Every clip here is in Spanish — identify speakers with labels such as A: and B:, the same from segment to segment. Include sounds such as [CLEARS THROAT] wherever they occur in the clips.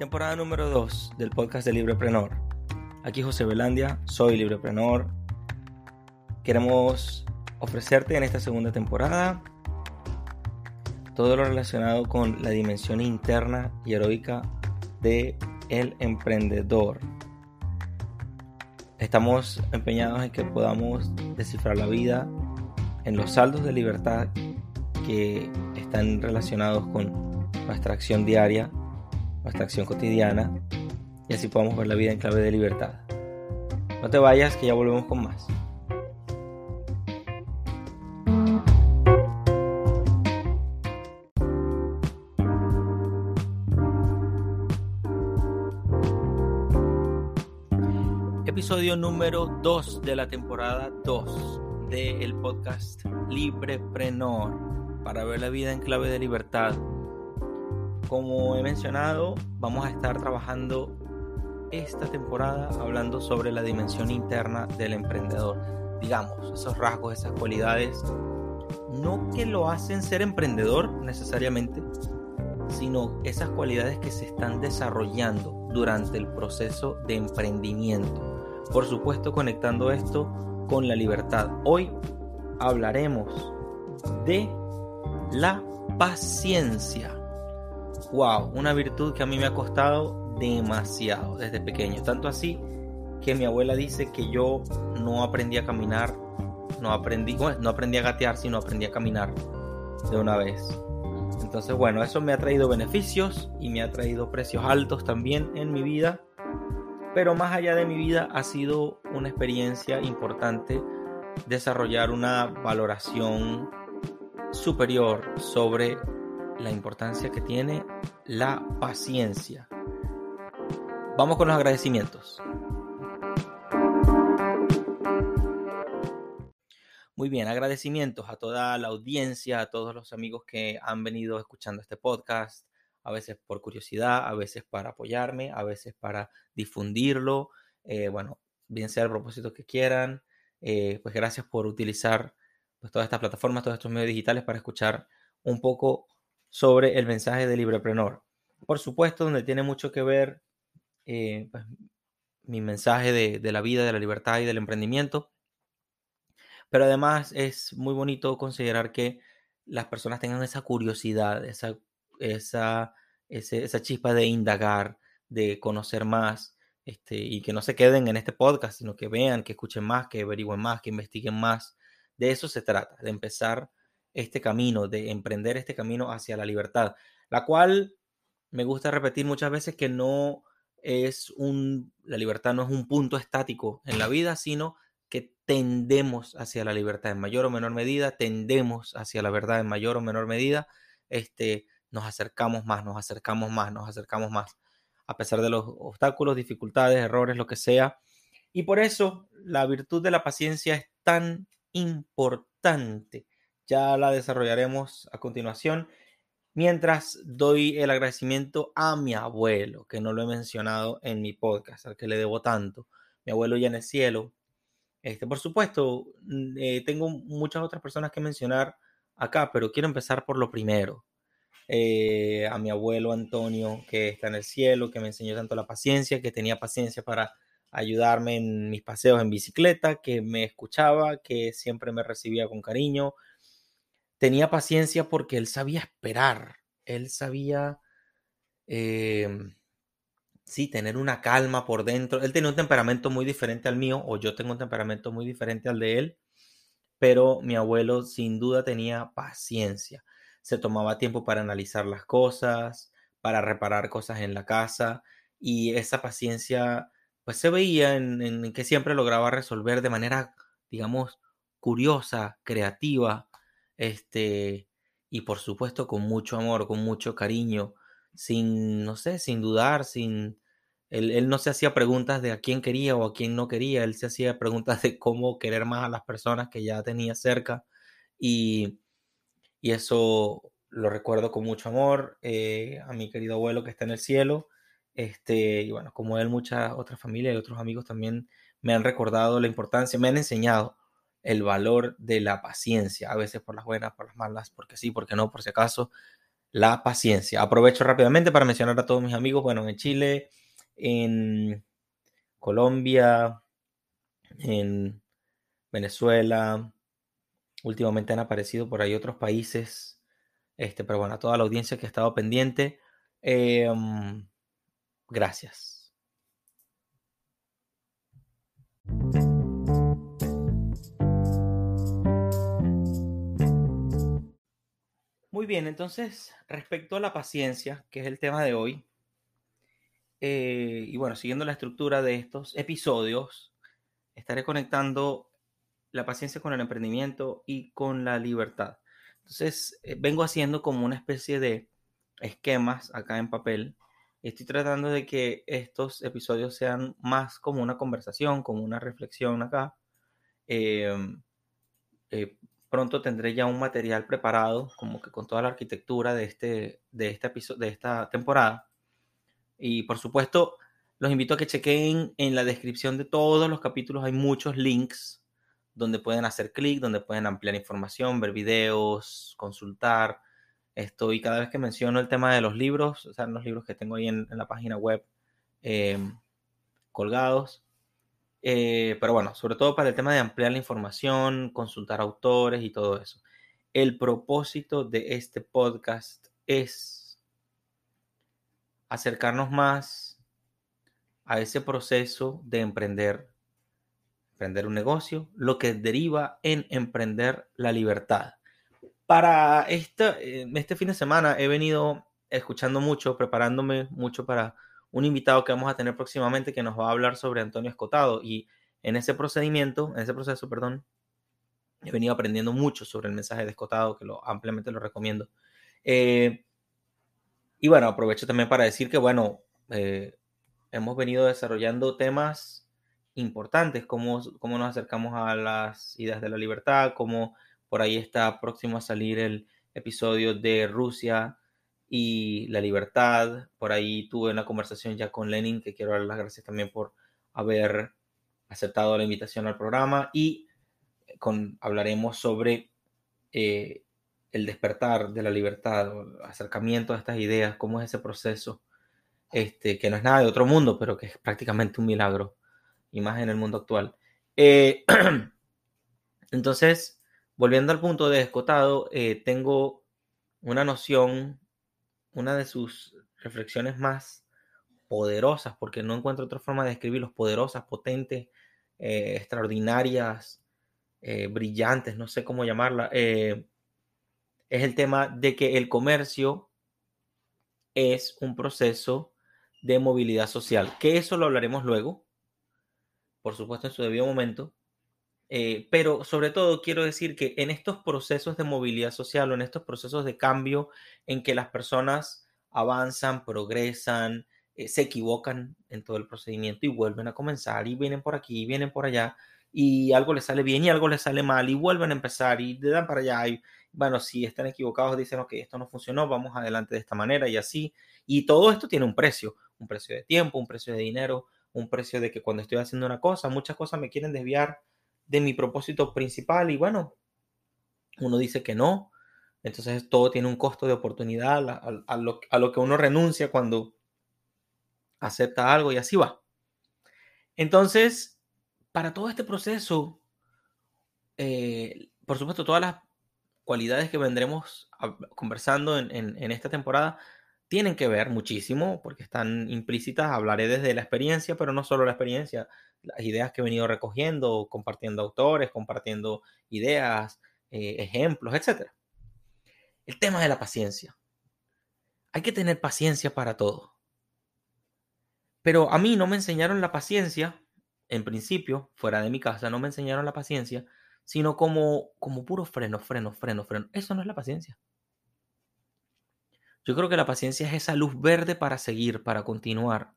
A: Temporada número 2 del podcast de Libreprenor. Aquí José Belandia, soy Libreprenor. Queremos ofrecerte en esta segunda temporada todo lo relacionado con la dimensión interna y heroica de emprendedor. Estamos empeñados en que podamos descifrar la vida en los saldos de libertad que están relacionados con nuestra acción diaria, nuestra acción cotidiana, y así podamos ver la vida en clave de libertad. No te vayas, que ya volvemos con más. Episodio número 2 de la temporada 2 del podcast Libreprenor para ver la vida en clave de libertad. Como he mencionado, vamos a estar trabajando esta temporada hablando sobre la dimensión interna del emprendedor. Digamos, esos rasgos, esas cualidades, no que lo hacen ser emprendedor necesariamente, sino esas cualidades que se están desarrollando durante el proceso de emprendimiento. Por supuesto, conectando esto con la libertad. Hoy hablaremos de la paciencia. Wow, una virtud que a mí me ha costado demasiado desde pequeño. Tanto así que mi abuela dice que yo no aprendí a caminar, no aprendí, no aprendí a gatear, sino aprendí a caminar de una vez. Entonces, bueno, eso me ha traído beneficios y me ha traído precios altos también en mi vida pero más allá de mi vida ha sido una experiencia importante desarrollar una valoración superior sobre la importancia que tiene la paciencia. Vamos con los agradecimientos. Muy bien, agradecimientos a toda la audiencia, a todos los amigos que han venido escuchando este podcast, a veces por curiosidad, a veces para apoyarme, a veces para difundirlo, eh, bueno, bien sea el propósito que quieran, eh, pues gracias por utilizar pues, todas estas plataformas, todos estos medios digitales para escuchar un poco sobre el mensaje de Libreprenor. Por supuesto, donde tiene mucho que ver eh, pues, mi mensaje de, de, la vida, de la libertad y del emprendimiento. Pero además es muy bonito considerar que las personas tengan esa curiosidad, esa esa, esa chispa de indagar, de conocer más, este, y que no se queden en este podcast, sino que vean, que escuchen más, que averigüen más, que investiguen más. De eso se trata, de empezar este camino, de emprender este camino hacia la libertad, la cual me gusta repetir muchas veces que no es un, la libertad no es un punto estático en la vida, sino que tendemos hacia la libertad en mayor o menor medida, tendemos hacia la verdad en mayor o menor medida, este, nos acercamos más, nos acercamos más, nos acercamos más, a pesar de los obstáculos, dificultades, errores, lo que sea. Y por eso la virtud de la paciencia es tan importante. Ya la desarrollaremos a continuación. Mientras doy el agradecimiento a mi abuelo, que no lo he mencionado en mi podcast, al que le debo tanto. Mi abuelo ya en el cielo. Este, por supuesto, mm, eh, tengo muchas otras personas que mencionar acá, pero quiero empezar por lo primero. Eh, a mi abuelo Antonio, que está en el cielo, que me enseñó tanto la paciencia, que tenía paciencia para ayudarme en mis paseos en bicicleta, que me escuchaba, que siempre me recibía con cariño. Tenía paciencia porque él sabía esperar, él sabía, em, sí, tener una calma por dentro. Él tenía un temperamento muy diferente al mío, o yo tengo un temperamento muy diferente al de él, pero mi abuelo sin duda tenía paciencia se tomaba tiempo para analizar las cosas, para reparar cosas en la casa y esa paciencia pues se veía en, que siempre lograba resolver de manera, digamos, curiosa, creativa, este, y por supuesto con mucho amor, con mucho cariño, sin, no sé, sin dudar, sin... Él, él no se hacía preguntas de a quién quería o a quién no quería, él se hacía preguntas de cómo querer más a las personas que ya tenía cerca y y eso lo recuerdo con mucho amor eh, a mi querido abuelo que está en el cielo. Este, y bueno, como él, muchas otras familias y otros amigos también me han recordado la importancia, me han enseñado el valor de la paciencia, a veces por las buenas, por las malas, porque sí, porque no, por si acaso. la paciencia. Aprovecho rápidamente para mencionar a todos mis amigos, bueno, en Chile, en Colombia, en Venezuela, últimamente han aparecido por ahí otros países, este, pero bueno, a toda la audiencia que ha estado pendiente, em, gracias. Muy bien, entonces, respecto a la paciencia, que es el tema de hoy, eh, y bueno, siguiendo la estructura de estos episodios, estaré conectando la paciencia con el emprendimiento y con la libertad. Entonces, eh, vengo haciendo como una especie de esquemas acá en papel. Estoy tratando de que estos episodios sean más como una conversación, como una reflexión acá. Eh, pronto tendré ya un material preparado, como que con toda la arquitectura de este, de este episodio, de esta temporada. Y por supuesto, los invito a que chequen en la descripción de todos los capítulos. Hay muchos links donde pueden hacer clic, donde pueden ampliar información, ver videos, consultar. Estoy cada vez que menciono el tema de los libros, o sea, los libros que tengo ahí en, la página web em, colgados. Eh, pero bueno, sobre todo para el tema de ampliar la información, consultar autores y todo eso. El propósito de este podcast es acercarnos más a ese proceso de emprender, emprender un negocio, lo que deriva en emprender la libertad. Para este, este fin de semana he venido escuchando mucho, preparándome mucho para un invitado que vamos a tener próximamente que nos va a hablar sobre Antonio Escotado. Y en ese procedimiento, en ese proceso, perdón, he venido aprendiendo mucho sobre el mensaje de Escotado, que lo ampliamente lo recomiendo. Eh, y bueno, aprovecho también para decir que, bueno, eh, hemos venido desarrollando temas importantes, cómo, cómo nos acercamos a las ideas de la libertad, cómo por ahí está próximo a salir el episodio de Rusia y la libertad. Por ahí tuve una conversación ya con Lenin, que quiero dar las gracias también por haber aceptado la invitación al programa. Y con, hablaremos sobre eh, el despertar de la libertad, acercamiento a estas ideas, cómo es ese proceso, este, que no es nada de otro mundo, pero que es prácticamente un milagro, y más en el mundo actual. Eh, [CLEARS THROAT] entonces, volviendo al punto de escotado, eh, tengo una noción una de sus reflexiones más poderosas, porque no encuentro otra forma de describirlos, poderosas, potentes, eh, extraordinarias, eh, brillantes, no sé cómo llamarla, eh, es el tema de que el comercio es un proceso de movilidad social, que eso lo hablaremos luego, por supuesto en su debido momento, eh, pero sobre todo quiero decir que en estos procesos de movilidad social o en estos procesos de cambio en que las personas avanzan, progresan, eh, se equivocan en todo el procedimiento y vuelven a comenzar y vienen por aquí, y vienen por allá y algo les sale bien y algo les sale mal y vuelven a empezar y le dan para allá y bueno, si están equivocados dicen, ok, esto no funcionó, vamos adelante de esta manera y así. Y todo esto tiene un precio, un precio de tiempo, un precio de dinero, un precio de que cuando estoy haciendo una cosa, muchas cosas me quieren desviar de mi propósito principal y bueno, uno dice que no, entonces todo tiene un costo de oportunidad a, lo, que uno renuncia cuando acepta algo y así va. Entonces, para todo este proceso, eh, por supuesto, todas las cualidades que vendremos conversando en, en, esta temporada tienen que ver muchísimo porque están implícitas. Hablaré desde la experiencia, pero no solo la experiencia, las ideas que he venido recogiendo, compartiendo autores, compartiendo ideas, eh, ejemplos, etc. El tema de la paciencia. Hay que tener paciencia para todo. Pero a mí no me enseñaron la paciencia, en principio, fuera de mi casa, no me enseñaron la paciencia, sino como, como puro freno, freno, freno, freno. Eso no es la paciencia. Yo creo que la paciencia es esa luz verde para seguir, para continuar.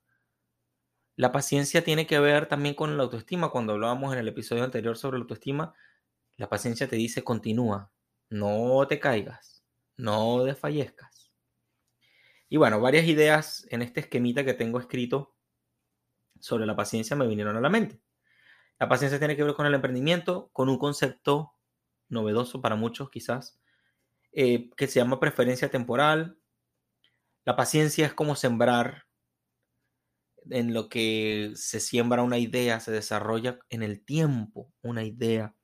A: La paciencia tiene que ver también con la autoestima. Cuando hablábamos en el episodio anterior sobre la autoestima, la paciencia te dice continúa, no te caigas, no desfallezcas. Y bueno, varias ideas en este esquemita que tengo escrito sobre la paciencia me vinieron a la mente. La paciencia tiene que ver con el emprendimiento, con un concepto novedoso para muchos quizás, eh, que se llama preferencia temporal, La paciencia es como sembrar en lo que se siembra una idea, se desarrolla en el tiempo una idea,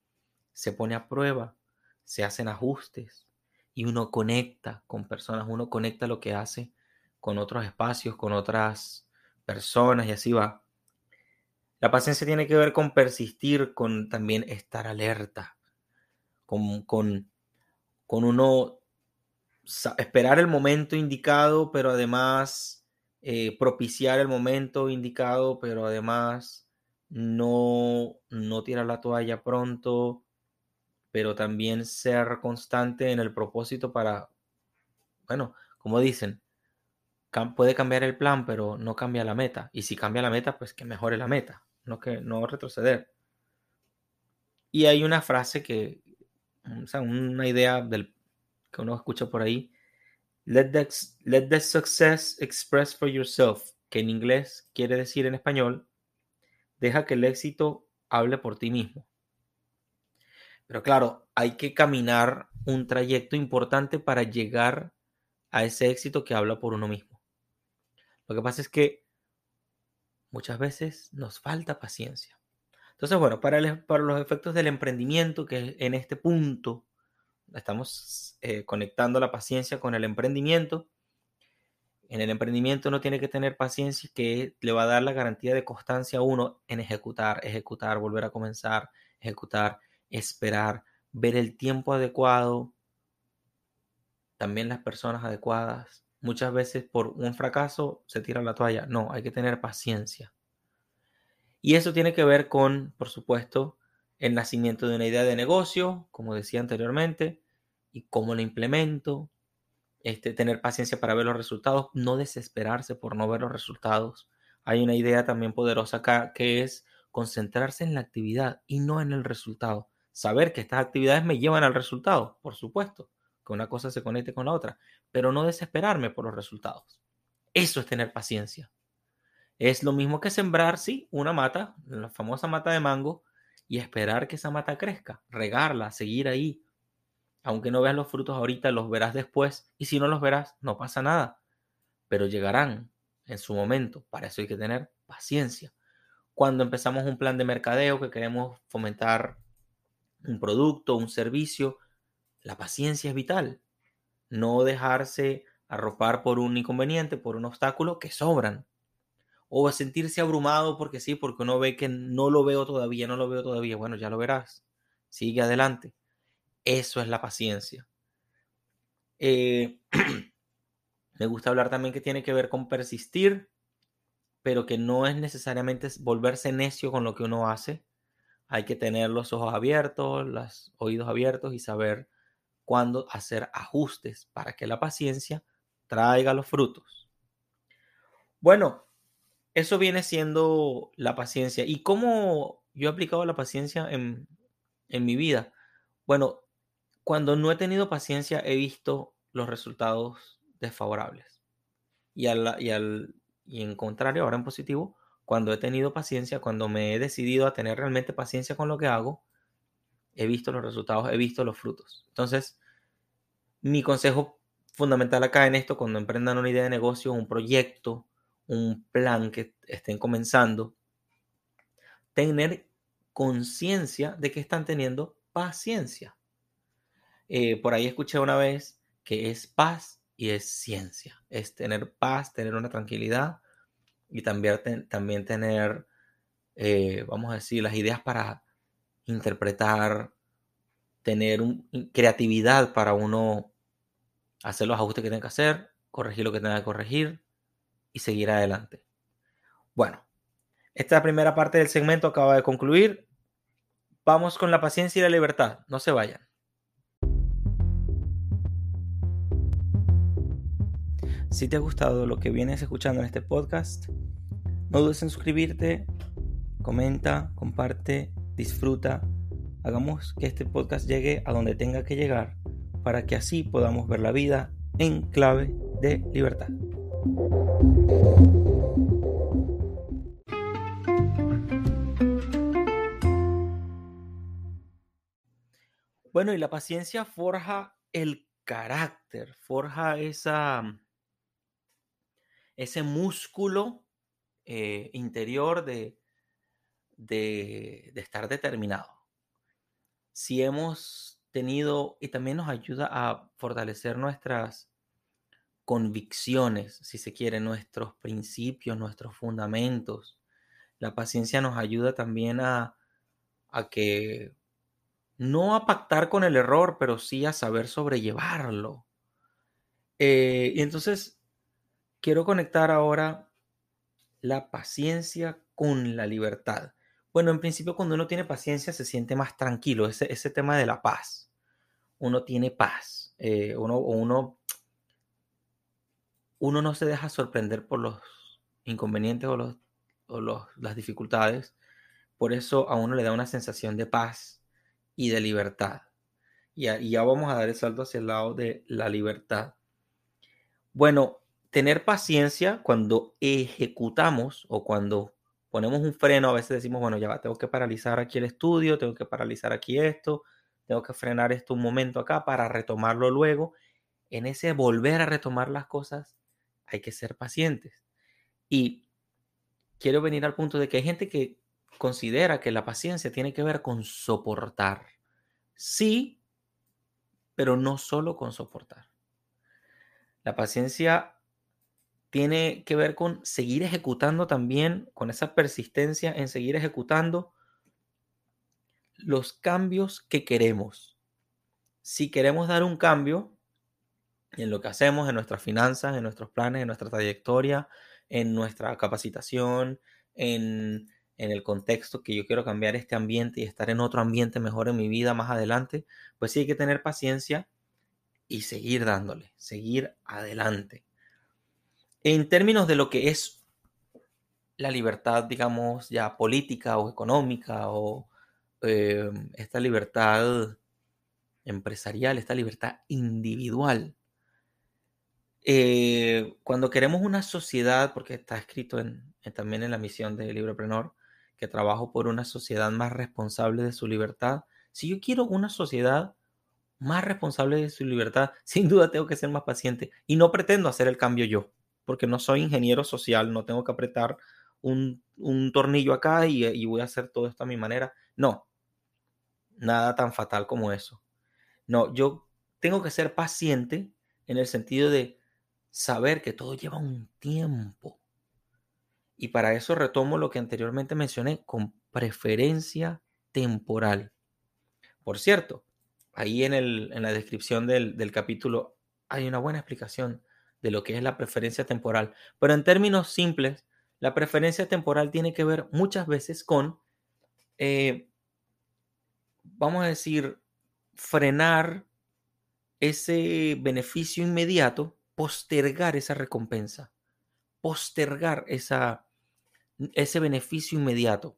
A: se pone a prueba, se hacen ajustes y uno conecta con personas, uno conecta lo que hace con otros espacios, con otras personas y así va. La paciencia tiene que ver con persistir, con también estar alerta, con, con, con uno esperar el momento indicado, pero además eh, propiciar el momento indicado, pero además no, no tirar la toalla pronto, pero también ser constante en el propósito para, bueno, como dicen, puede cambiar el plan, pero no cambia la meta. Y si cambia la meta, pues que mejore la meta, no que no retroceder. Y hay una frase que, o sea, una idea del, que uno escucha por ahí, let the, let success express for yourself, que en inglés quiere decir en español, deja que el éxito hable por ti mismo. Pero claro, hay que caminar un trayecto importante para llegar a ese éxito que habla por uno mismo. Lo que pasa es que muchas veces nos falta paciencia. Entonces, bueno, para, para los efectos del emprendimiento, que en este punto estamos eh, conectando la paciencia con el emprendimiento. En el emprendimiento uno tiene que tener paciencia que le va a dar la garantía de constancia a uno en ejecutar, ejecutar, volver a comenzar, ejecutar, esperar, ver el tiempo adecuado, también las personas adecuadas. Muchas veces por un fracaso se tira la toalla. No, hay que tener paciencia. Y eso tiene que ver con, por supuesto, el nacimiento de una idea de negocio, como decía anteriormente, y cómo la implemento, este, tener paciencia para ver los resultados, no desesperarse por no ver los resultados. Hay una idea también poderosa acá que es concentrarse en la actividad y no en el resultado. Saber que estas actividades me llevan al resultado, por supuesto, que una cosa se conecte con la otra, pero no desesperarme por los resultados. Eso es tener paciencia. Es lo mismo que sembrar, sí, una mata, la famosa mata de mango, y esperar que esa mata crezca, regarla, seguir ahí. Aunque no veas los frutos ahorita, los verás después y si no los verás, no pasa nada, pero llegarán en su momento. Para eso hay que tener paciencia. Cuando empezamos un plan de mercadeo que queremos fomentar un producto, un servicio, la paciencia es vital. No dejarse arropar por un inconveniente, por un obstáculo que sobran o sentirse abrumado porque sí, porque uno ve que no lo veo todavía, no lo veo todavía. Bueno, ya lo verás. Sigue adelante. Eso es la paciencia. Eh, [CLEARS THROAT] me gusta hablar también que tiene que ver con persistir, pero que no es necesariamente volverse necio con lo que uno hace. Hay que tener los ojos abiertos, los oídos abiertos y saber cuándo hacer ajustes para que la paciencia traiga los frutos. Bueno, eso viene siendo la paciencia. ¿Y cómo yo he aplicado la paciencia en, mi vida? Bueno, cuando no he tenido paciencia he visto los resultados desfavorables. Y, al, y, al, y en contrario, ahora en positivo, cuando he tenido paciencia, cuando me he decidido a tener realmente paciencia con lo que hago, he visto los resultados, he visto los frutos. Entonces, mi consejo fundamental acá en esto, cuando emprendan una idea de negocio, un proyecto, un plan que estén comenzando, tener conciencia de que están teniendo paciencia. Eh, por ahí escuché una vez que es paz y es ciencia. Es tener paz, tener una tranquilidad y también, también tener, eh, vamos a decir, las ideas para interpretar, tener creatividad para uno hacer los ajustes que tenga que hacer, corregir lo que tenga que corregir, y seguir adelante. Bueno, esta primera parte del segmento acaba de concluir. Vamos con la paciencia y la libertad. No se vayan. Si te ha gustado lo que vienes escuchando en este podcast, no dudes en suscribirte, comenta, comparte, disfruta. Hagamos que este podcast llegue a donde tenga que llegar para que así podamos ver la vida en clave de libertad. Bueno, y la paciencia forja el carácter, forja ese músculo eh, interior de, de estar determinado. Si hemos tenido, y también nos ayuda a fortalecer nuestras convicciones, si se quiere, nuestros principios, nuestros fundamentos. La paciencia nos ayuda también a, que no a pactar con el error, pero sí a saber sobrellevarlo. Eh, y entonces quiero conectar ahora la paciencia con la libertad. Bueno, en principio cuando uno tiene paciencia se siente más tranquilo, ese, ese tema de la paz. Uno tiene paz, eh, uno, uno, uno no se deja sorprender por los inconvenientes o, los, o los, las dificultades. Por eso a uno le da una sensación de paz y de libertad. Y, ya vamos a dar el salto hacia el lado de la libertad. Bueno, tener paciencia cuando ejecutamos o cuando ponemos un freno, a veces decimos, bueno, ya va, tengo que paralizar aquí el estudio, tengo que paralizar aquí esto, tengo que frenar esto un momento acá para retomarlo luego. En ese volver a retomar las cosas hay que ser pacientes. Y quiero venir al punto de que hay gente que considera que la paciencia tiene que ver con soportar. Sí, pero no solo con soportar. La paciencia tiene que ver con seguir ejecutando también, con esa persistencia en seguir ejecutando los cambios que queremos. Si queremos dar un cambio en lo que hacemos, en nuestras finanzas, en nuestros planes, en nuestra trayectoria, en nuestra capacitación, en, el contexto que yo quiero cambiar este ambiente y estar en otro ambiente mejor en mi vida más adelante, pues sí hay que tener paciencia y seguir dándole, seguir adelante. En términos de lo que es la libertad, digamos, ya política o económica o eh, esta libertad empresarial, esta libertad individual. Eh, cuando queremos una sociedad, porque está escrito en, también en la misión de Libreprenor, que trabajo por una sociedad más responsable de su libertad, si yo quiero una sociedad más responsable de su libertad, [LAUGHS] sin duda tengo que ser más paciente y no pretendo hacer el cambio yo porque no soy ingeniero social, no tengo que apretar un, tornillo acá y, y, voy a hacer todo esto a mi manera. No, nada tan fatal como eso. No, yo tengo que ser paciente en el sentido de saber que todo lleva un tiempo. Y para eso retomo lo que anteriormente mencioné con preferencia temporal. Por cierto, ahí en, el, en la descripción del, del capítulo hay una buena explicación de lo que es la preferencia temporal. Pero en términos simples, la preferencia temporal tiene que ver muchas veces con, eh, vamos a decir, frenar ese beneficio inmediato, postergar esa recompensa, postergar esa, ese beneficio inmediato.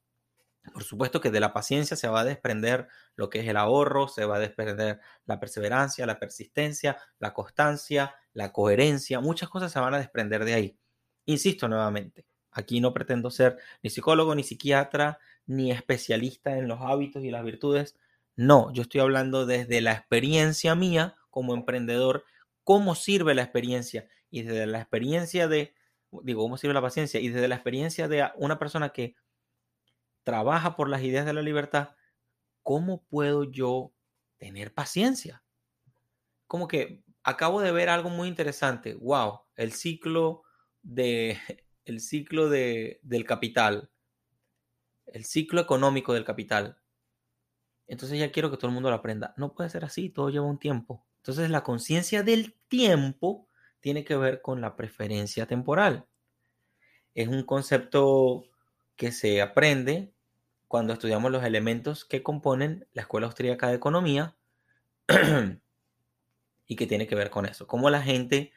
A: Por supuesto que de la paciencia se va a desprender lo que es el ahorro, se va a desprender la perseverancia, la persistencia, la constancia, la coherencia, muchas cosas se van a desprender de ahí. Insisto nuevamente, aquí no pretendo ser ni psicólogo, ni psiquiatra, ni especialista en los hábitos y las virtudes. No, yo estoy hablando desde la experiencia mía como emprendedor, cómo sirve la experiencia y desde la experiencia de, digo, cómo sirve la paciencia y desde la experiencia de una persona que trabaja por las ideas de la libertad, ¿cómo puedo yo tener paciencia? Como que acabo de ver algo muy interesante. Wow, el ciclo de [LAUGHS] el ciclo de, del capital, el ciclo económico del capital. Entonces ya quiero que todo el mundo lo aprenda. No puede ser así, todo lleva un tiempo. Entonces la conciencia del tiempo tiene que ver con la preferencia temporal. Es un concepto que se aprende cuando estudiamos los elementos que componen la Escuela Austríaca de Economía [CLEARS THROAT] y que tiene que ver con eso. Cómo la gente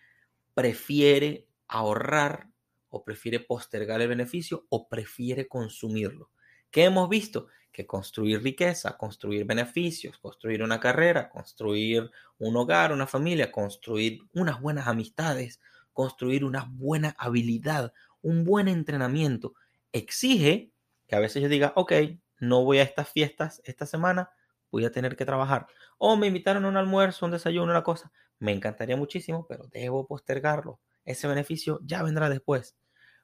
A: prefiere ahorrar o prefiere postergar el beneficio o prefiere consumirlo. ¿Qué hemos visto? Que construir riqueza, construir beneficios, construir una carrera, construir un hogar, una familia, construir unas buenas amistades, construir una buena habilidad, un buen entrenamiento, exige que a veces yo diga, ok, no voy a estas fiestas esta semana, voy a tener que trabajar. O me invitaron a un almuerzo, un desayuno, una cosa. Me encantaría muchísimo, pero debo postergarlo. ese beneficio ya vendrá después.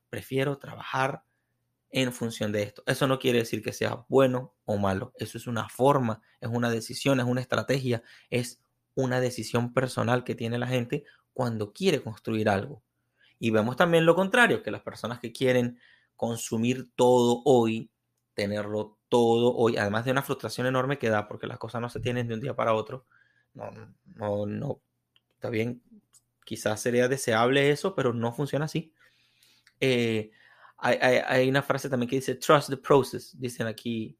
A: Prefiero trabajar en función de esto. Eso no quiere decir que sea bueno o malo. Eso es una forma, es una decisión, es una estrategia, es una decisión personal que tiene la gente cuando quiere construir algo. Y vemos también lo contrario, que las personas que quieren consumir todo hoy, tenerlo todo hoy, además de una frustración enorme que da porque las cosas no se tienen de un día para otro. No, no, no. Está bien, quizás sería deseable eso, pero no funciona así. Eh, hay, una frase también que dice, trust the process, dicen aquí,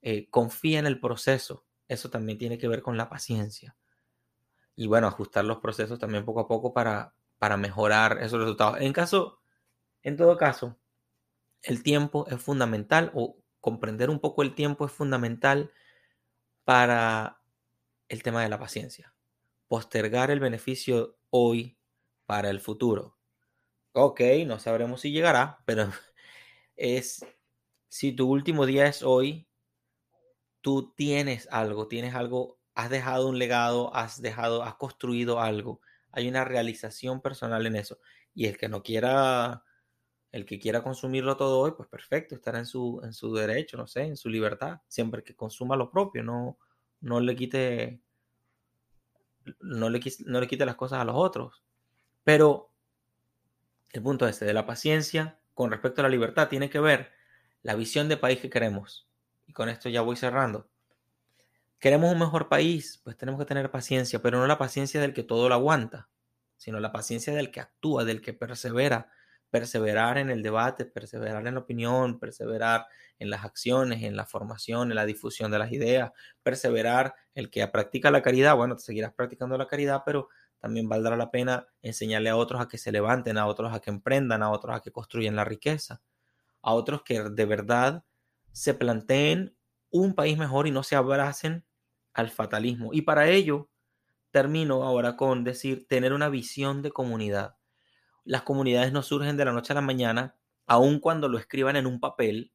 A: eh, confía en el proceso. Eso también tiene que ver con la paciencia. Y bueno, ajustar los procesos también poco a poco para, para mejorar esos resultados. En caso, en todo caso, el tiempo es fundamental o comprender un poco el tiempo es fundamental para el tema de la paciencia. Postergar el beneficio hoy para el futuro. Ok, no sabremos si llegará, pero [LAUGHS] es si tu último día es hoy, tú tienes algo, tienes algo, has dejado un legado, has dejado, has construido algo hay una realización personal en eso. Y el que no quiera, el que quiera consumirlo todo hoy, pues perfecto, estará en su, en su derecho, no sé, en su libertad, siempre que consuma lo propio, no, no le quite, no le, no le quite las cosas a los otros. Pero el punto este de la paciencia con respecto a la libertad tiene que ver la visión de país que queremos. Y con esto ya voy cerrando. Queremos un mejor país, pues tenemos que tener paciencia, pero no la paciencia del que todo lo aguanta, sino la paciencia del que actúa, del que persevera. Perseverar en el debate, perseverar en la opinión, perseverar en las acciones, en la formación, en la difusión de las ideas, perseverar el que practica la caridad, bueno, te seguirás practicando la caridad, pero también valdrá la pena enseñarle a otros a que se levanten, a otros a que emprendan, a otros a que construyan la riqueza, a otros que de verdad se planteen un país mejor y no se abracen al fatalismo. Y para ello, termino ahora con decir, tener una visión de comunidad. Las comunidades no surgen de la noche a la mañana, aun cuando lo escriban en un papel,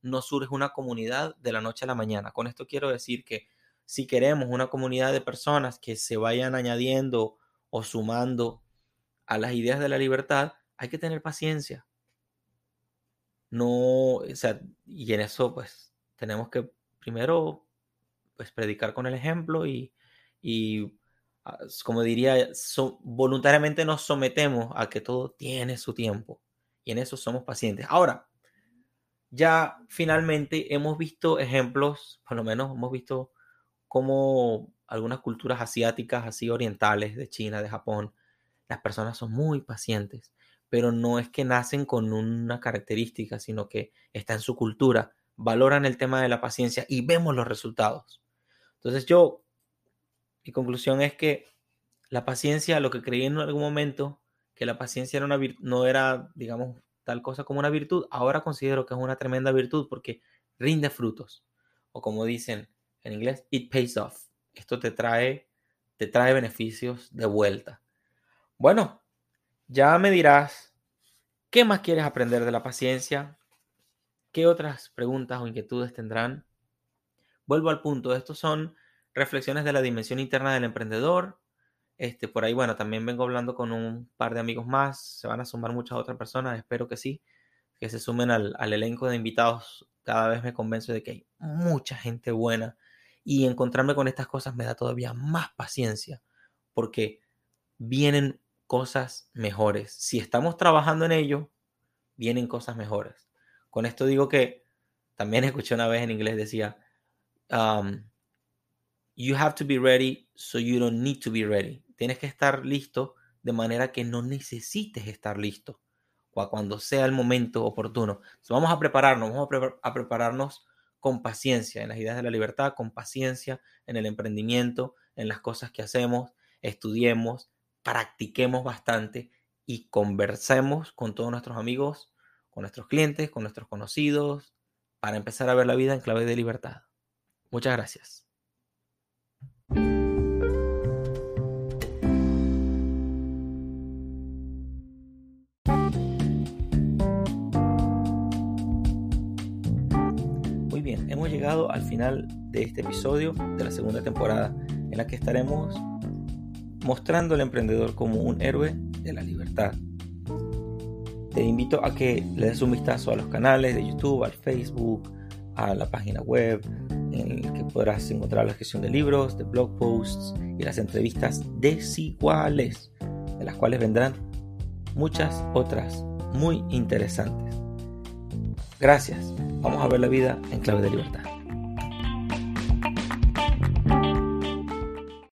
A: no surge una comunidad de la noche a la mañana. Con esto quiero decir que si queremos una comunidad de personas que se vayan añadiendo o sumando a las ideas de la libertad, hay que tener paciencia. No, o sea, y en eso pues tenemos que primero pues predicar con el ejemplo y, ah, como diría, voluntariamente nos sometemos a que todo tiene su tiempo y en eso somos pacientes. Ahora, ya finalmente hemos visto ejemplos, por lo menos hemos visto cómo algunas culturas asiáticas, así orientales, de China, de Japón, las personas son muy pacientes, pero no es que nacen con una característica, sino que está en su cultura, valoran el tema de la paciencia y vemos los resultados. Entonces yo, mi conclusión es que la paciencia, lo que creí en algún momento, que la paciencia era una no era, digamos, tal cosa como una virtud, ahora considero que es una tremenda virtud porque rinde frutos. O como dicen en inglés, it pays off. Esto te trae, te trae beneficios de vuelta. Bueno, ya me dirás, ¿qué más quieres aprender de la paciencia? ¿Qué otras preguntas o inquietudes tendrán? Vuelvo al punto, estos son reflexiones de la dimensión interna del emprendedor. Este, por ahí, bueno, también vengo hablando con un par de amigos más, se van a sumar muchas otras personas, espero que sí, que se sumen al, al elenco de invitados. Cada vez me convenzo de que hay mucha gente buena y encontrarme con estas cosas me da todavía más paciencia porque vienen cosas mejores. Si estamos trabajando en ello, vienen cosas mejores. Con esto digo que también [LAUGHS] escuché una vez en inglés, decía, um, you have to be ready so you don't need to be ready. Tienes que estar listo de manera que no necesites estar listo o cuando sea el momento oportuno. vamos a prepararnos, vamos a, prepararnos con paciencia en las ideas de la libertad, con paciencia en el emprendimiento, en las cosas que hacemos, estudiemos, practiquemos bastante y conversemos con todos nuestros amigos, con nuestros clientes, con nuestros conocidos, para empezar a ver la vida en clave de libertad. Muchas gracias. Llegado al final de este episodio de la segunda temporada en la que estaremos mostrando al emprendedor como un héroe de la libertad. te invito a que le des un vistazo a los canales de YouTube, al Facebook, a la página web, en el que podrás encontrar la gestión de libros, de blog posts y las entrevistas desiguales, de las cuales vendrán muchas otras muy interesantes. Gracias. Vamos a ver la vida en clave de libertad.